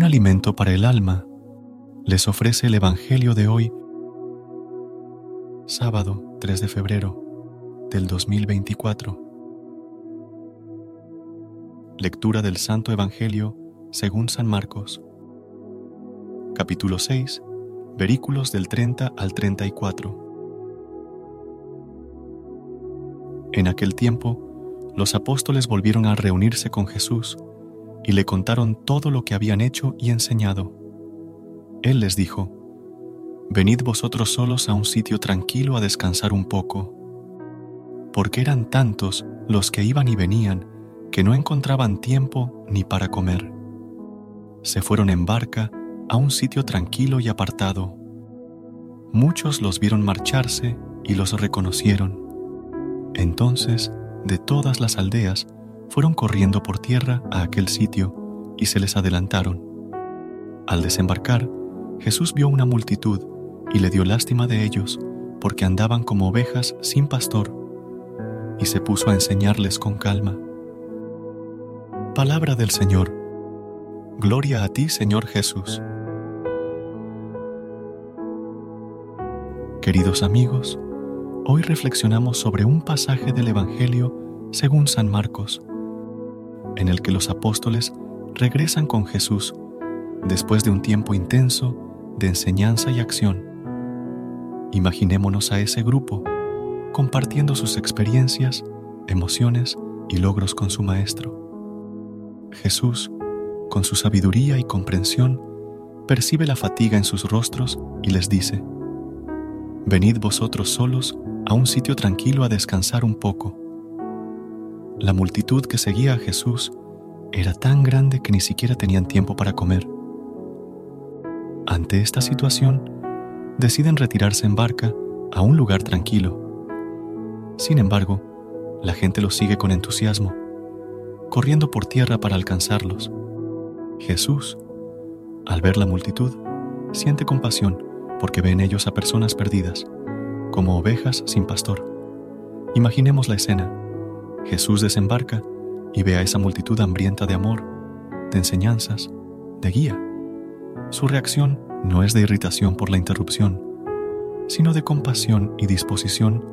Un alimento para el alma les ofrece el Evangelio de hoy, sábado 3 de febrero del 2024. Lectura del Santo Evangelio según San Marcos. Capítulo 6, versículos del 30 al 34. En aquel tiempo, los apóstoles volvieron a reunirse con Jesús y le contaron todo lo que habían hecho y enseñado. Él les dijo, Venid vosotros solos a un sitio tranquilo a descansar un poco, porque eran tantos los que iban y venían que no encontraban tiempo ni para comer. Se fueron en barca a un sitio tranquilo y apartado. Muchos los vieron marcharse y los reconocieron. Entonces, de todas las aldeas, fueron corriendo por tierra a aquel sitio y se les adelantaron. Al desembarcar, Jesús vio una multitud y le dio lástima de ellos, porque andaban como ovejas sin pastor, y se puso a enseñarles con calma. Palabra del Señor. Gloria a ti, Señor Jesús. Queridos amigos, hoy reflexionamos sobre un pasaje del Evangelio según San Marcos, en el que los apóstoles regresan con Jesús después de un tiempo intenso de enseñanza y acción. Imaginémonos a ese grupo compartiendo sus experiencias, emociones y logros con su Maestro. Jesús, con su sabiduría y comprensión, percibe la fatiga en sus rostros y les dice, Venid vosotros solos a un sitio tranquilo a descansar un poco. La multitud que seguía a Jesús era tan grande que ni siquiera tenían tiempo para comer. Ante esta situación, deciden retirarse en barca a un lugar tranquilo. Sin embargo, la gente los sigue con entusiasmo corriendo por tierra para alcanzarlos. Jesús, al ver la multitud, siente compasión porque ve en ellos a personas perdidas, como ovejas sin pastor. Imaginemos la escena. Jesús desembarca y ve a esa multitud hambrienta de amor, de enseñanzas, de guía. Su reacción no es de irritación por la interrupción, sino de compasión y disposición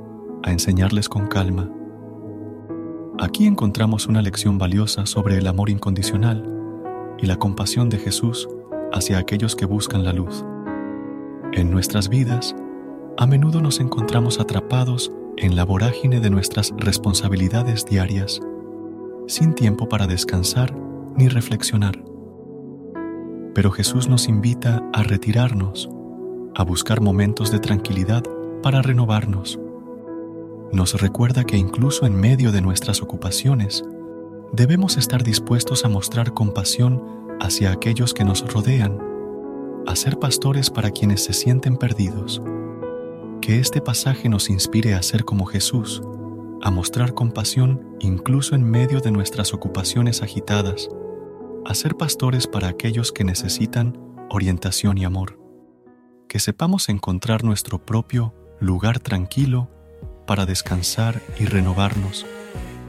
a enseñarles con calma Aquí encontramos una lección valiosa sobre el amor incondicional y la compasión de Jesús hacia aquellos que buscan la luz. En nuestras vidas, a menudo nos encontramos atrapados en la vorágine de nuestras responsabilidades diarias, sin tiempo para descansar ni reflexionar. Pero Jesús nos invita a retirarnos, a buscar momentos de tranquilidad para renovarnos nos recuerda que incluso en medio de nuestras ocupaciones, debemos estar dispuestos a mostrar compasión hacia aquellos que nos rodean, a ser pastores para quienes se sienten perdidos. Que este pasaje nos inspire a ser como Jesús, a mostrar compasión incluso en medio de nuestras ocupaciones agitadas, a ser pastores para aquellos que necesitan orientación y amor. Que sepamos encontrar nuestro propio lugar tranquilo para descansar y renovarnos,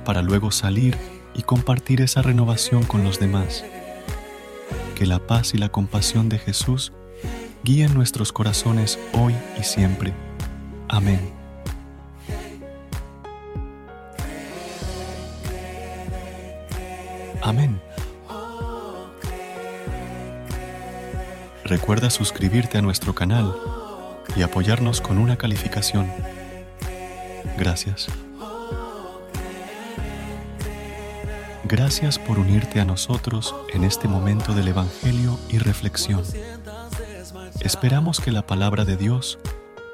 para luego salir y compartir esa renovación con los demás. Que la paz y la compasión de Jesús guíen nuestros corazones hoy y siempre. Amén. Amén. Recuerda suscribirte a nuestro canal y apoyarnos con una calificación. Gracias. Gracias por unirte a nosotros en este momento del Evangelio y reflexión. Esperamos que la palabra de Dios